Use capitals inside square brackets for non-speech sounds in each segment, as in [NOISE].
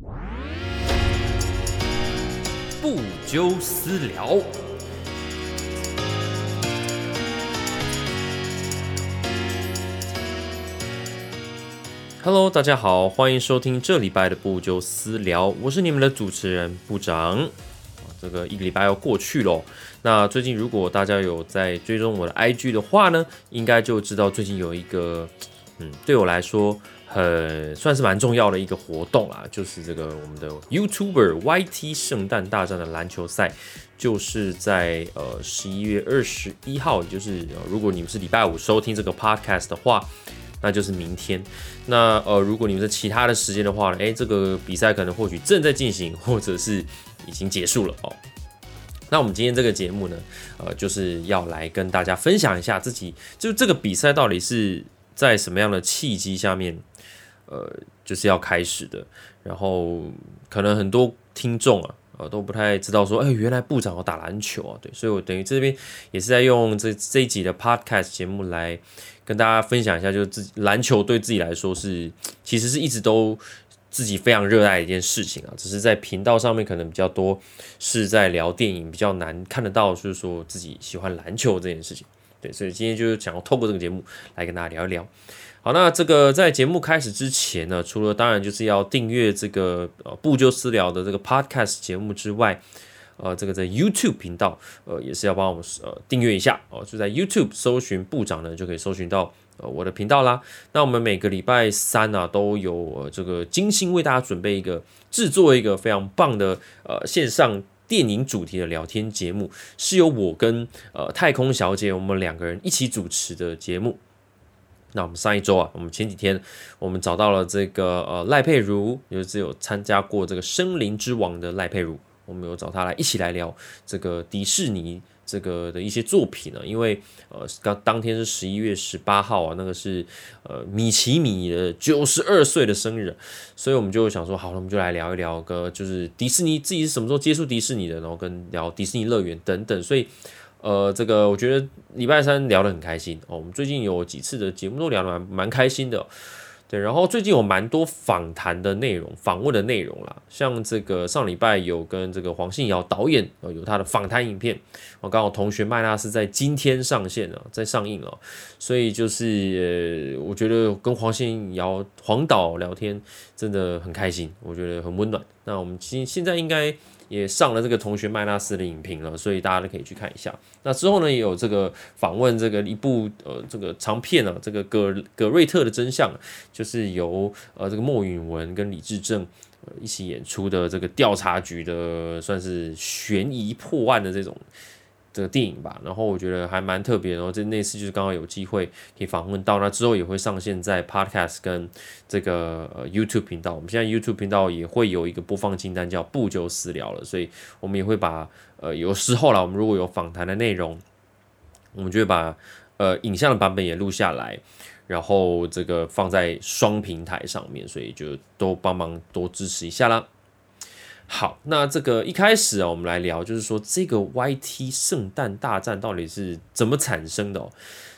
不纠私聊。Hello，大家好，欢迎收听这礼拜的不纠私聊，我是你们的主持人部长。这个一个礼拜要过去喽，那最近如果大家有在追踪我的 IG 的话呢，应该就知道最近有一个，嗯，对我来说很算是蛮重要的一个活动啦，就是这个我们的 YouTuber YT 圣诞大战的篮球赛，就是在呃十一月二十一号，也就是如果你们是礼拜五收听这个 Podcast 的话。那就是明天。那呃，如果你们是其他的时间的话呢？诶，这个比赛可能或许正在进行，或者是已经结束了哦。那我们今天这个节目呢，呃，就是要来跟大家分享一下自己，就这个比赛到底是在什么样的契机下面，呃，就是要开始的。然后可能很多听众啊，呃，都不太知道说，哎，原来部长要打篮球啊，对，所以我等于这边也是在用这这一集的 Podcast 节目来。跟大家分享一下，就是自己篮球对自己来说是，其实是一直都自己非常热爱的一件事情啊。只是在频道上面可能比较多是在聊电影，比较难看得到，就是说自己喜欢篮球这件事情。对，所以今天就是想要透过这个节目来跟大家聊一聊。好，那这个在节目开始之前呢，除了当然就是要订阅这个呃不就私聊的这个 Podcast 节目之外。呃，这个在 YouTube 频道，呃，也是要帮我们呃订阅一下哦，就在 YouTube 搜寻部长呢，就可以搜寻到呃我的频道啦。那我们每个礼拜三呢，都有呃这个精心为大家准备一个制作一个非常棒的呃线上电影主题的聊天节目，是由我跟呃太空小姐我们两个人一起主持的节目。那我们上一周啊，我们前几天我们找到了这个呃赖佩如，也就是有参加过这个《森林之王》的赖佩如。我们有找她来一起来聊这个迪士尼这个的一些作品呢，因为呃刚当天是十一月十八号啊，那个是呃米奇米的九十二岁的生日，所以我们就想说，好了，我们就来聊一聊个就是迪士尼自己是什么时候接触迪士尼的，然后跟聊迪士尼乐园等等，所以呃这个我觉得礼拜三聊得很开心哦，我们最近有几次的节目都聊得蛮蛮开心的。对，然后最近有蛮多访谈的内容、访问的内容啦，像这个上礼拜有跟这个黄信尧导演呃有他的访谈影片，我刚好同学麦纳斯在今天上线了，在上映了，所以就是我觉得跟黄信尧黄导聊天真的很开心，我觉得很温暖。那我们今现在应该。也上了这个同学麦纳斯的影评了，所以大家都可以去看一下。那之后呢，也有这个访问这个一部呃这个长片啊，这个葛葛瑞特的真相，就是由呃这个莫允文跟李志正呃一起演出的这个调查局的算是悬疑破案的这种。这个电影吧，然后我觉得还蛮特别，然后这那次就是刚好有机会可以访问到，那之后也会上线在 Podcast 跟这个呃 YouTube 频道。我们现在 YouTube 频道也会有一个播放清单叫不久私聊了，所以我们也会把呃有时候啦，我们如果有访谈的内容，我们就会把呃影像的版本也录下来，然后这个放在双平台上面，所以就都帮忙多支持一下啦。好，那这个一开始啊，我们来聊，就是说这个 YT 圣诞大战到底是怎么产生的哦？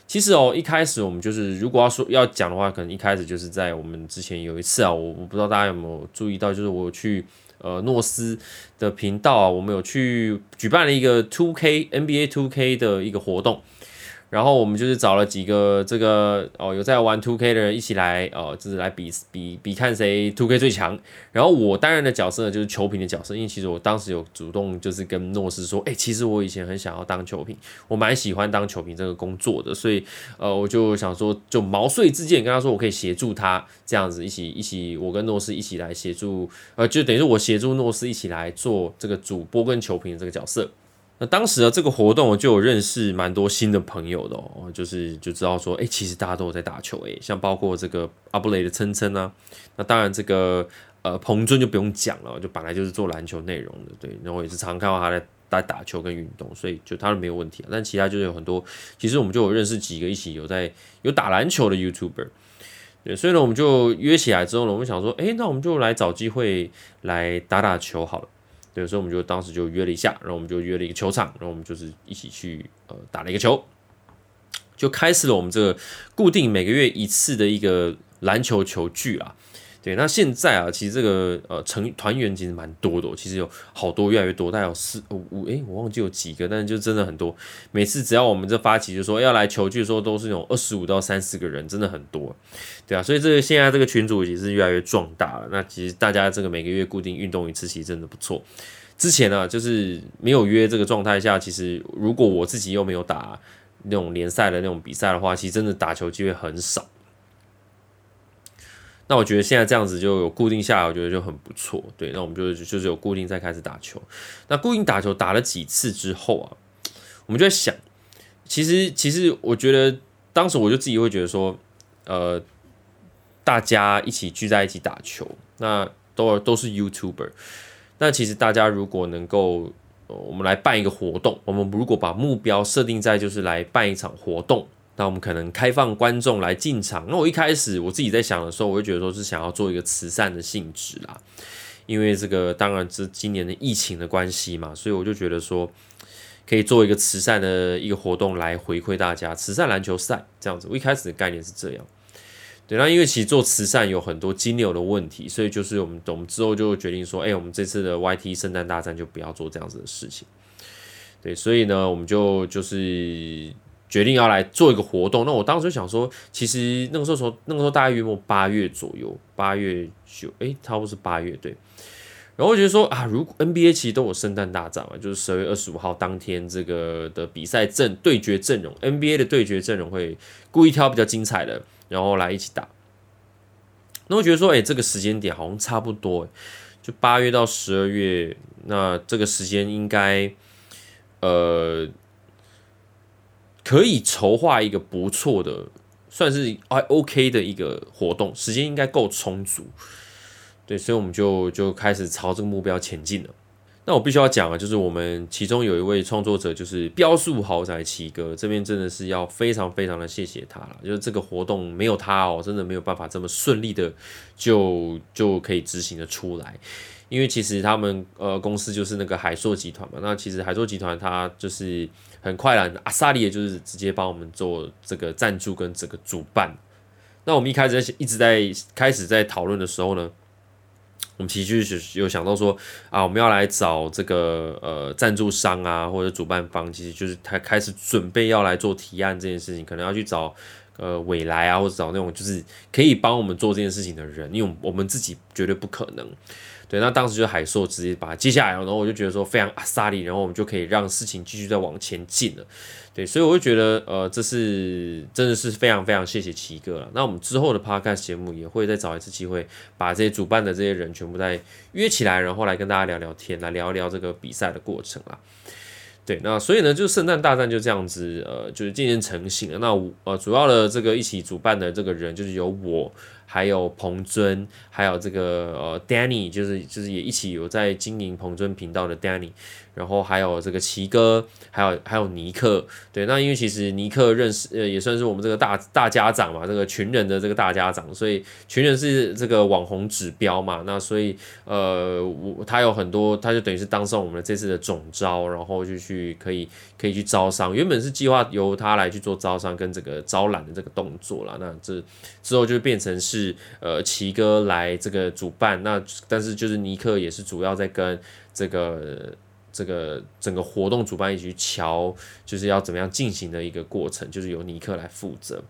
其实哦，一开始我们就是如果要说要讲的话，可能一开始就是在我们之前有一次啊，我我不知道大家有没有注意到，就是我去呃诺斯的频道啊，我们有去举办了一个 Two K NBA Two K 的一个活动。然后我们就是找了几个这个哦有在玩 Two K 的人一起来哦，就是来比比比看谁 Two K 最强。然后我担任的角色呢就是球评的角色，因为其实我当时有主动就是跟诺斯说，哎，其实我以前很想要当球评，我蛮喜欢当球评这个工作的，所以呃我就想说就毛遂自荐跟他说我可以协助他这样子一起一起我跟诺斯一起来协助，呃就等于说我协助诺斯一起来做这个主播跟球评的这个角色。那当时的这个活动，我就有认识蛮多新的朋友的哦，就是就知道说，哎，其实大家都有在打球，哎，像包括这个阿布雷的琛琛啊，那当然这个呃彭尊就不用讲了，就本来就是做篮球内容的，对，然后也是常看到他在在打球跟运动，所以就他是没有问题。但其他就是有很多，其实我们就有认识几个一起有在有打篮球的 YouTuber，对，所以呢，我们就约起来之后呢，我们想说，哎，那我们就来找机会来打打球好了。对，所以我们就当时就约了一下，然后我们就约了一个球场，然后我们就是一起去呃打了一个球，就开始了我们这个固定每个月一次的一个篮球球聚啊。对，那现在啊，其实这个呃成团员其实蛮多的，其实有好多，越来越多，大概有四五五，诶，我忘记有几个，但是就真的很多。每次只要我们这发起就说要来求剧的时候，都是那种二十五到三十个人，真的很多，对啊。所以这个现在这个群组也是越来越壮大了。那其实大家这个每个月固定运动一次，其实真的不错。之前呢，就是没有约这个状态下，其实如果我自己又没有打那种联赛的那种比赛的话，其实真的打球机会很少。那我觉得现在这样子就有固定下来，我觉得就很不错。对，那我们就就是有固定在开始打球。那固定打球打了几次之后啊，我们就在想，其实其实我觉得当时我就自己会觉得说，呃，大家一起聚在一起打球，那都都是 YouTuber。那其实大家如果能够，我们来办一个活动，我们如果把目标设定在就是来办一场活动。那我们可能开放观众来进场。那我一开始我自己在想的时候，我就觉得说是想要做一个慈善的性质啦，因为这个当然是今年的疫情的关系嘛，所以我就觉得说可以做一个慈善的一个活动来回馈大家，慈善篮球赛这样子。我一开始的概念是这样，对。那因为其实做慈善有很多金流的问题，所以就是我们我们之后就决定说，哎，我们这次的 YT 圣诞大战就不要做这样子的事情。对，所以呢，我们就就是。决定要来做一个活动，那我当时就想说，其实那个时候，那个时候大概约莫八月左右，八月九，诶，差不多是八月对。然后我觉得说啊，如果 NBA 其实都有圣诞大战嘛，就是十二月二十五号当天这个的比赛阵对决阵容，NBA 的对决阵容会故意挑比较精彩的，然后来一起打。那我觉得说，诶，这个时间点好像差不多，就八月到十二月，那这个时间应该，呃。可以筹划一个不错的，算是还 OK 的一个活动，时间应该够充足。对，所以我们就就开始朝这个目标前进了。那我必须要讲啊，就是我们其中有一位创作者，就是标速豪宅七哥，这边真的是要非常非常的谢谢他了。就是这个活动没有他哦，真的没有办法这么顺利的就就可以执行的出来。因为其实他们呃公司就是那个海硕集团嘛，那其实海硕集团它就是很快了，阿萨利也就是直接帮我们做这个赞助跟这个主办。那我们一开始一直在开始在讨论的时候呢，我们其实就是有想到说啊，我们要来找这个呃赞助商啊或者主办方，其实就是他开始准备要来做提案这件事情，可能要去找呃未来啊或者找那种就是可以帮我们做这件事情的人，因为我们自己绝对不可能。对，那当时就海硕直接把它接下来，然后我就觉得说非常阿萨利，然后我们就可以让事情继续再往前进了。对，所以我就觉得，呃，这是真的是非常非常谢谢奇哥了。那我们之后的 podcast 节目也会再找一次机会，把这些主办的这些人全部再约起来，然后来跟大家聊聊天，来聊一聊这个比赛的过程啦。对，那所以呢，就圣诞大战就这样子，呃，就是渐渐成型了。那呃，主要的这个一起主办的这个人就是由我。还有彭尊，还有这个呃，Danny，就是就是也一起有在经营彭尊频道的 Danny，然后还有这个奇哥，还有还有尼克，对，那因为其实尼克认识呃也算是我们这个大大家长嘛，这个群人的这个大家长，所以群人是这个网红指标嘛，那所以呃我他有很多，他就等于是当上我们这次的总招，然后就去可以可以去招商，原本是计划由他来去做招商跟这个招揽的这个动作啦，那这之后就变成。是呃，奇哥来这个主办，那但是就是尼克也是主要在跟这个这个整个活动主办一起瞧，就是要怎么样进行的一个过程，就是由尼克来负责。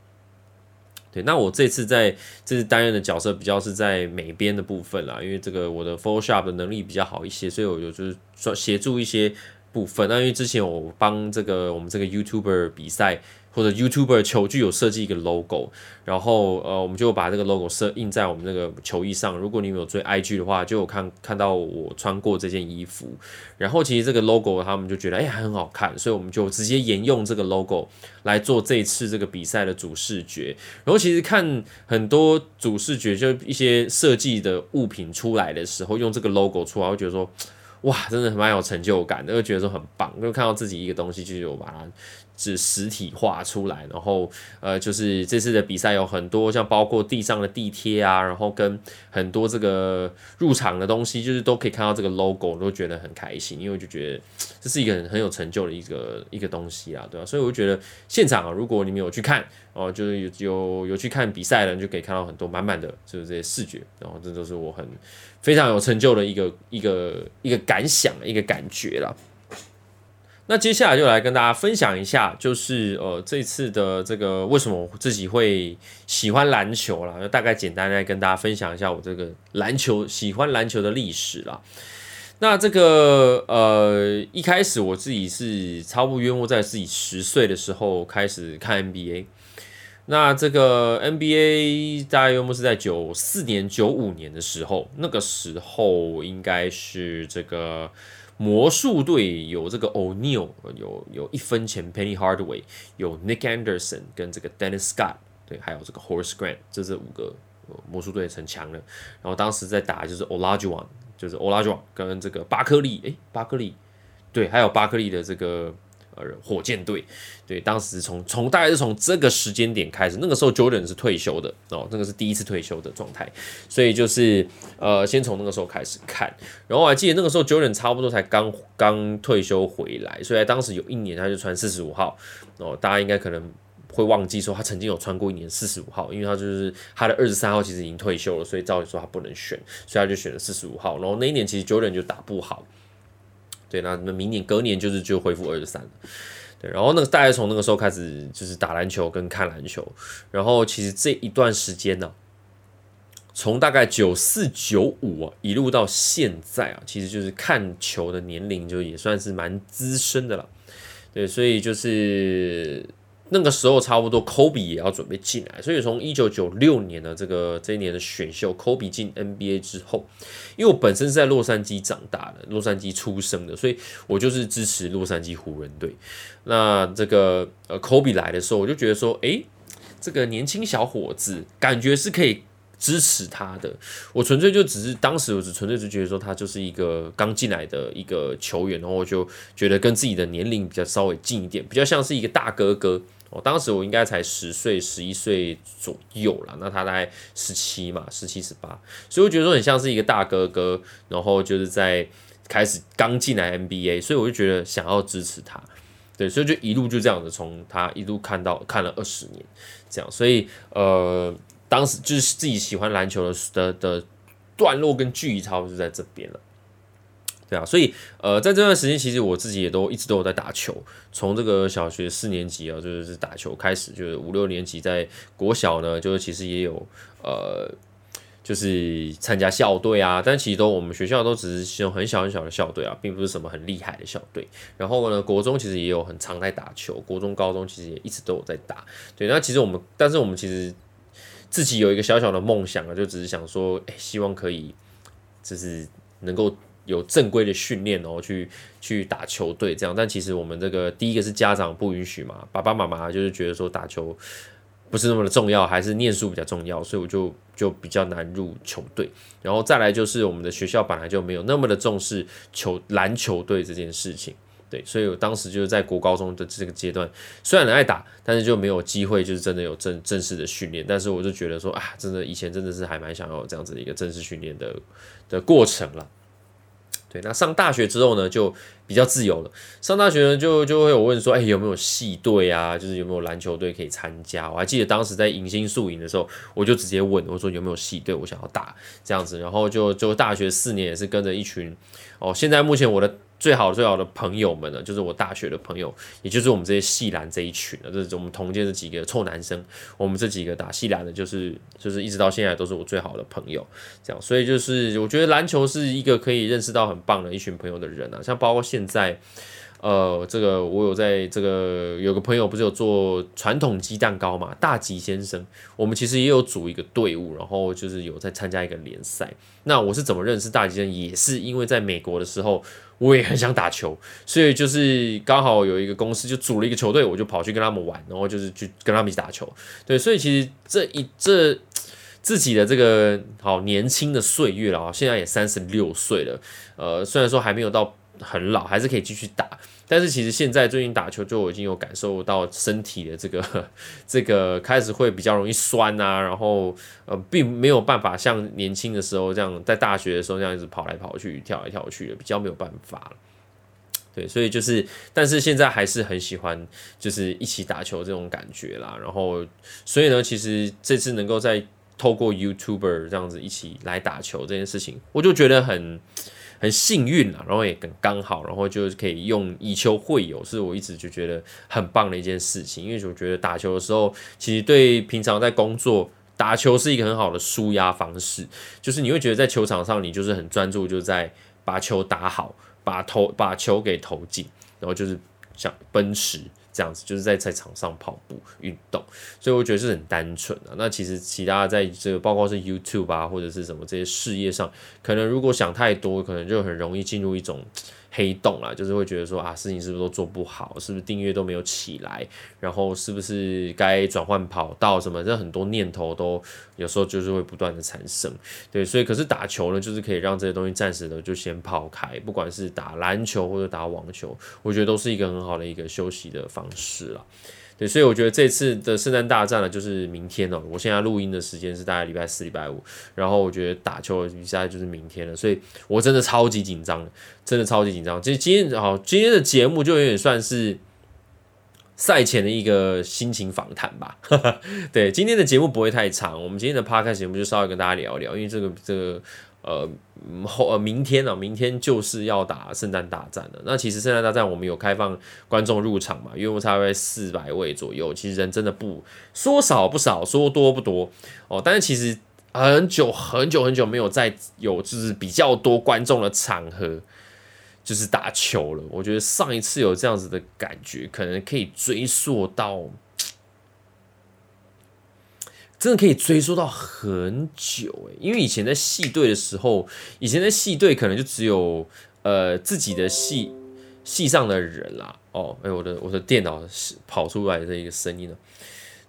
对，那我这次在这次担任的角色比较是在美编的部分啦，因为这个我的 Photoshop 的能力比较好一些，所以我有就是说协助一些部分。那因为之前我帮这个我们这个 YouTuber 比赛。或者 YouTuber 球具有设计一个 logo，然后呃，我们就把这个 logo 设印在我们那个球衣上。如果你们有追 IG 的话，就有看看到我穿过这件衣服。然后其实这个 logo 他们就觉得哎还很好看，所以我们就直接沿用这个 logo 来做这一次这个比赛的主视觉。然后其实看很多主视觉，就一些设计的物品出来的时候，用这个 logo 出来，会觉得说哇，真的蛮有成就感的，会觉得说很棒，就看到自己一个东西，就是我把它。是实体化出来，然后呃，就是这次的比赛有很多，像包括地上的地贴啊，然后跟很多这个入场的东西，就是都可以看到这个 logo，都觉得很开心，因为我就觉得这是一个很很有成就的一个一个东西啊，对吧？所以我就觉得现场啊，如果你们有去看哦，就是有有有去看比赛的人就可以看到很多满满的，就是这些视觉，然后这都是我很非常有成就的一个一个一个感想，一个感觉了。那接下来就来跟大家分享一下，就是呃这次的这个为什么我自己会喜欢篮球啦，就大概简单来跟大家分享一下我这个篮球喜欢篮球的历史啦。那这个呃一开始我自己是超不冤枉在自己十岁的时候开始看 NBA。那这个 NBA 大约莫是在九四年、九五年的时候，那个时候应该是这个。魔术队有这个 O'Neal，有有一分钱 Penny Hardaway，有 Nick Anderson 跟这个 Dennis Scott，对，还有这个 Horace Grant，这是五个魔术队很强的。然后当时在打就是 Olajuwon，就是 Olajuwon 跟这个巴克利，诶，巴克利，对，还有巴克利的这个。火箭队，对，当时从从大概是从这个时间点开始，那个时候 Jordan 是退休的哦，那个是第一次退休的状态，所以就是呃，先从那个时候开始看，然后我还记得那个时候 Jordan 差不多才刚刚退休回来，所以当时有一年他就穿四十五号哦，大家应该可能会忘记说他曾经有穿过一年四十五号，因为他就是他的二十三号其实已经退休了，所以照理说他不能选，所以他就选了四十五号，然后那一年其实 Jordan 就打不好。对，那那明年隔年就是就恢复二十三对，然后那个大概从那个时候开始就是打篮球跟看篮球，然后其实这一段时间呢，从大概九四九五啊一路到现在啊，其实就是看球的年龄就也算是蛮资深的了，对，所以就是。那个时候差不多科比也要准备进来，所以从一九九六年的这个这一年的选秀，科比进 NBA 之后，因为我本身是在洛杉矶长大的，洛杉矶出生的，所以我就是支持洛杉矶湖人队。那这个呃科比来的时候，我就觉得说，诶，这个年轻小伙子感觉是可以。支持他的，我纯粹就只是当时我只纯粹就觉得说他就是一个刚进来的一个球员，然后我就觉得跟自己的年龄比较稍微近一点，比较像是一个大哥哥。哦，当时我应该才十岁、十一岁左右了，那他大概十七嘛，十七十八，所以我觉得说很像是一个大哥哥，然后就是在开始刚进来 NBA，所以我就觉得想要支持他，对，所以就一路就这样子从他一路看到看了二十年，这样，所以呃。当时就是自己喜欢篮球的的的段落跟距离差不多就在这边了，对啊，所以呃在这段时间其实我自己也都一直都有在打球，从这个小学四年级啊就是打球开始，就是五六年级在国小呢，就是其实也有呃就是参加校队啊，但其实都我们学校都只是用很小很小的校队啊，并不是什么很厉害的校队。然后呢，国中其实也有很常在打球，国中高中其实也一直都有在打，对，那其实我们但是我们其实。自己有一个小小的梦想啊，就只是想说，哎，希望可以，就是能够有正规的训练哦，去去打球队这样。但其实我们这个第一个是家长不允许嘛，爸爸妈妈就是觉得说打球不是那么的重要，还是念书比较重要，所以我就就比较难入球队。然后再来就是我们的学校本来就没有那么的重视球篮球队这件事情。对，所以我当时就是在国高中的这个阶段，虽然很爱打，但是就没有机会，就是真的有正正式的训练。但是我就觉得说啊，真的以前真的是还蛮想要这样子的一个正式训练的的过程了。对，那上大学之后呢，就比较自由了。上大学呢，就就会有问说，哎，有没有系队啊？就是有没有篮球队可以参加？我还记得当时在迎新宿营的时候，我就直接问我说有没有系队，我想要打这样子。然后就就大学四年也是跟着一群哦，现在目前我的。最好最好的朋友们呢，就是我大学的朋友，也就是我们这些系篮这一群啊，这是我们同届这几个臭男生。我们这几个打系篮的，就是就是一直到现在都是我最好的朋友。这样，所以就是我觉得篮球是一个可以认识到很棒的一群朋友的人啊，像包括现在。呃，这个我有在这个有个朋友不是有做传统鸡蛋糕嘛？大吉先生，我们其实也有组一个队伍，然后就是有在参加一个联赛。那我是怎么认识大吉先生？也是因为在美国的时候，我也很想打球，所以就是刚好有一个公司就组了一个球队，我就跑去跟他们玩，然后就是去跟他们一起打球。对，所以其实这一这自己的这个好年轻的岁月了啊，现在也三十六岁了。呃，虽然说还没有到。很老，[LAUGHS] 还是可以继续打，但是其实现在最近打球，就我已经有感受到身体的这个 [LAUGHS] 这个开始会比较容易酸啊，然后呃，并没有办法像年轻的时候这样，在大学的时候这样一直跑来跑去、跳来跳去的，比较没有办法。对，所以就是，但是现在还是很喜欢，就是一起打球这种感觉啦。然后，所以呢，其实这次能够在透过 YouTuber 这样子一起来打球这件事情，我就觉得很很幸运啦，然后也很刚好，然后就可以用以球会友，是我一直就觉得很棒的一件事情。因为我觉得打球的时候，其实对平常在工作打球是一个很好的舒压方式，就是你会觉得在球场上你就是很专注，就在把球打好。把投把球给投进，然后就是像奔驰这样子，就是在在场上跑步运动，所以我觉得是很单纯的。那其实其他在这个包括是 YouTube 啊或者是什么这些事业上，可能如果想太多，可能就很容易进入一种。黑洞啦，就是会觉得说啊，事情是不是都做不好？是不是订阅都没有起来？然后是不是该转换跑道什么？这很多念头都有时候就是会不断的产生。对，所以可是打球呢，就是可以让这些东西暂时的就先抛开，不管是打篮球或者打网球，我觉得都是一个很好的一个休息的方式了。对，所以我觉得这次的圣诞大战呢，就是明天哦。我现在录音的时间是大概礼拜四、礼拜五，然后我觉得打球比赛就是明天了，所以我真的超级紧张，真的超级紧张。其实今天好，今天的节目就有点算是赛前的一个心情访谈吧。[LAUGHS] 对，今天的节目不会太长，我们今天的 podcast 节目就稍微跟大家聊一聊，因为这个这个。呃，后呃，明天呢？明天就是要打圣诞大战了。那其实圣诞大战我们有开放观众入场嘛？约莫差不多四百位左右。其实人真的不说少不少，说多不多哦。但是其实很久很久很久没有再有就是比较多观众的场合，就是打球了。我觉得上一次有这样子的感觉，可能可以追溯到。真的可以追溯到很久诶，因为以前在戏队的时候，以前在戏队可能就只有呃自己的戏戏上的人啦。哦，哎，我的我的电脑跑出来的一个声音了。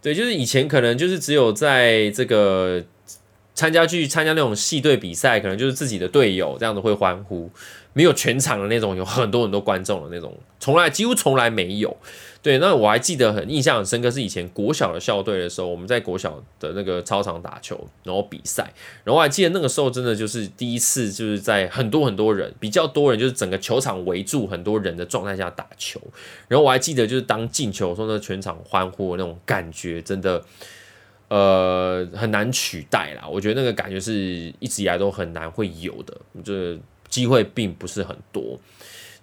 对，就是以前可能就是只有在这个参加去参加那种系队比赛，可能就是自己的队友这样子会欢呼，没有全场的那种有很多很多观众的那种，从来几乎从来没有。对，那我还记得很印象很深刻，是以前国小的校队的时候，我们在国小的那个操场打球，然后比赛，然后我还记得那个时候真的就是第一次，就是在很多很多人比较多人，就是整个球场围住很多人的状态下打球，然后我还记得就是当进球时候，那全场欢呼那种感觉，真的呃很难取代啦。我觉得那个感觉是一直以来都很难会有的，这机会并不是很多。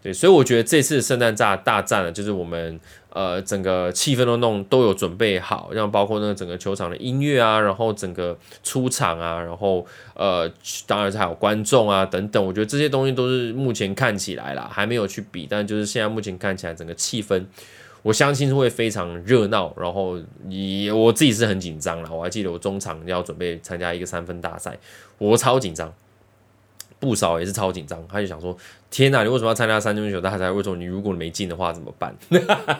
对，所以我觉得这次圣诞炸大战呢，就是我们呃整个气氛都弄都有准备好，像包括那个整个球场的音乐啊，然后整个出场啊，然后呃当然是还有观众啊等等，我觉得这些东西都是目前看起来啦，还没有去比，但就是现在目前看起来整个气氛，我相信是会非常热闹，然后你我自己是很紧张了，我还记得我中场要准备参加一个三分大赛，我超紧张。不少也是超紧张，他就想说：“天哪，你为什么要参加三分球大赛？为什么你如果没进的话怎么办？”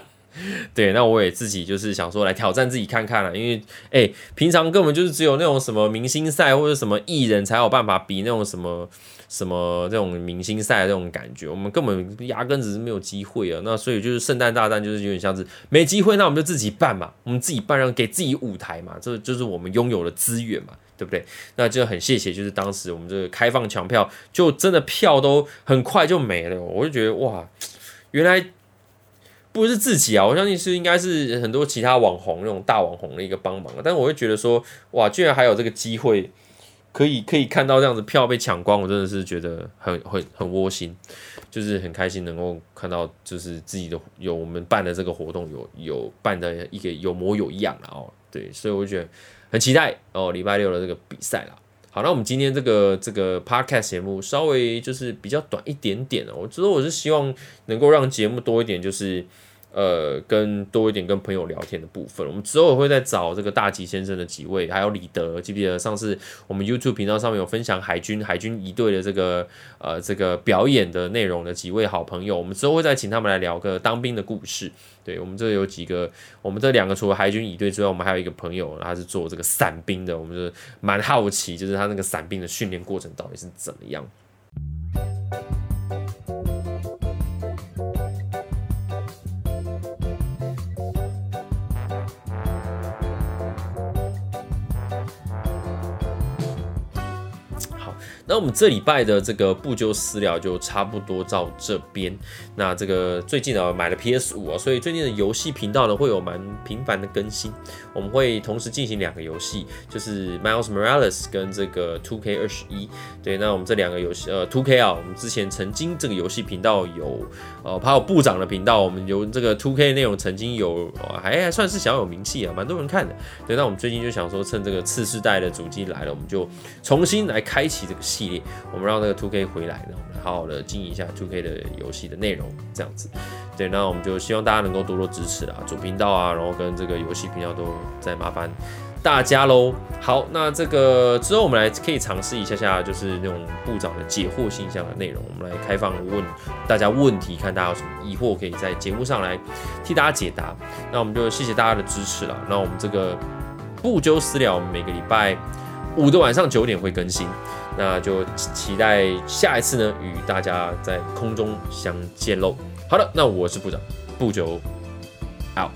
[LAUGHS] 对，那我也自己就是想说来挑战自己看看了，因为哎，平常根本就是只有那种什么明星赛或者什么艺人才有办法比那种什么什么这种明星赛这种感觉，我们根本压根只是没有机会啊。那所以就是圣诞大战就是有点像是没机会，那我们就自己办嘛，我们自己办，让给自己舞台嘛，这就是我们拥有的资源嘛。对不对？那就很谢谢，就是当时我们这个开放抢票，就真的票都很快就没了。我就觉得哇，原来不是自己啊，我相信是应该是很多其他网红那种大网红的一个帮忙。但我会觉得说，哇，居然还有这个机会，可以可以看到这样子票被抢光，我真的是觉得很很很窝心，就是很开心能够看到，就是自己的有我们办的这个活动有有办的一个有模有样了哦。对，所以我觉得。很期待哦，礼拜六的这个比赛啦。好，那我们今天这个这个 podcast 节目稍微就是比较短一点点哦。我觉得我是希望能够让节目多一点，就是。呃，跟多一点跟朋友聊天的部分，我们之后会再找这个大吉先生的几位，还有李德，记不记得上次我们 YouTube 频道上面有分享海军海军一队的这个呃这个表演的内容的几位好朋友，我们之后会再请他们来聊个当兵的故事。对我们这有几个，我们这两个除了海军一队之外，我们还有一个朋友，他是做这个伞兵的，我们就蛮好奇，就是他那个伞兵的训练过程到底是怎么样。那我们这礼拜的这个不纠私聊就差不多到这边。那这个最近呢买了 PS 五啊，所以最近的游戏频道呢会有蛮频繁的更新。我们会同时进行两个游戏，就是 Miles Morales 跟这个 Two K 二十一。对，那我们这两个游戏，呃，Two K 啊，我们之前曾经这个游戏频道有，呃，还有部长的频道，我们有这个 Two K 内容曾经有还还算是小有名气啊，蛮多人看的。对，那我们最近就想说，趁这个次世代的主机来了，我们就重新来开启这个系列，我们让那个 tok 回来，然后我们好好的经营一下 tok 的游戏的内容，这样子。对，那我们就希望大家能够多多支持啦，主频道啊，然后跟这个游戏频道都再麻烦大家喽。好，那这个之后我们来可以尝试一下下，就是那种部长的解惑信箱的内容，我们来开放问大家问题，看大家有什么疑惑，可以在节目上来替大家解答。那我们就谢谢大家的支持了。那我们这个不纠私聊，每个礼拜五的晚上九点会更新。那就期待下一次呢，与大家在空中相见喽。好的，那我是部长，不久 out。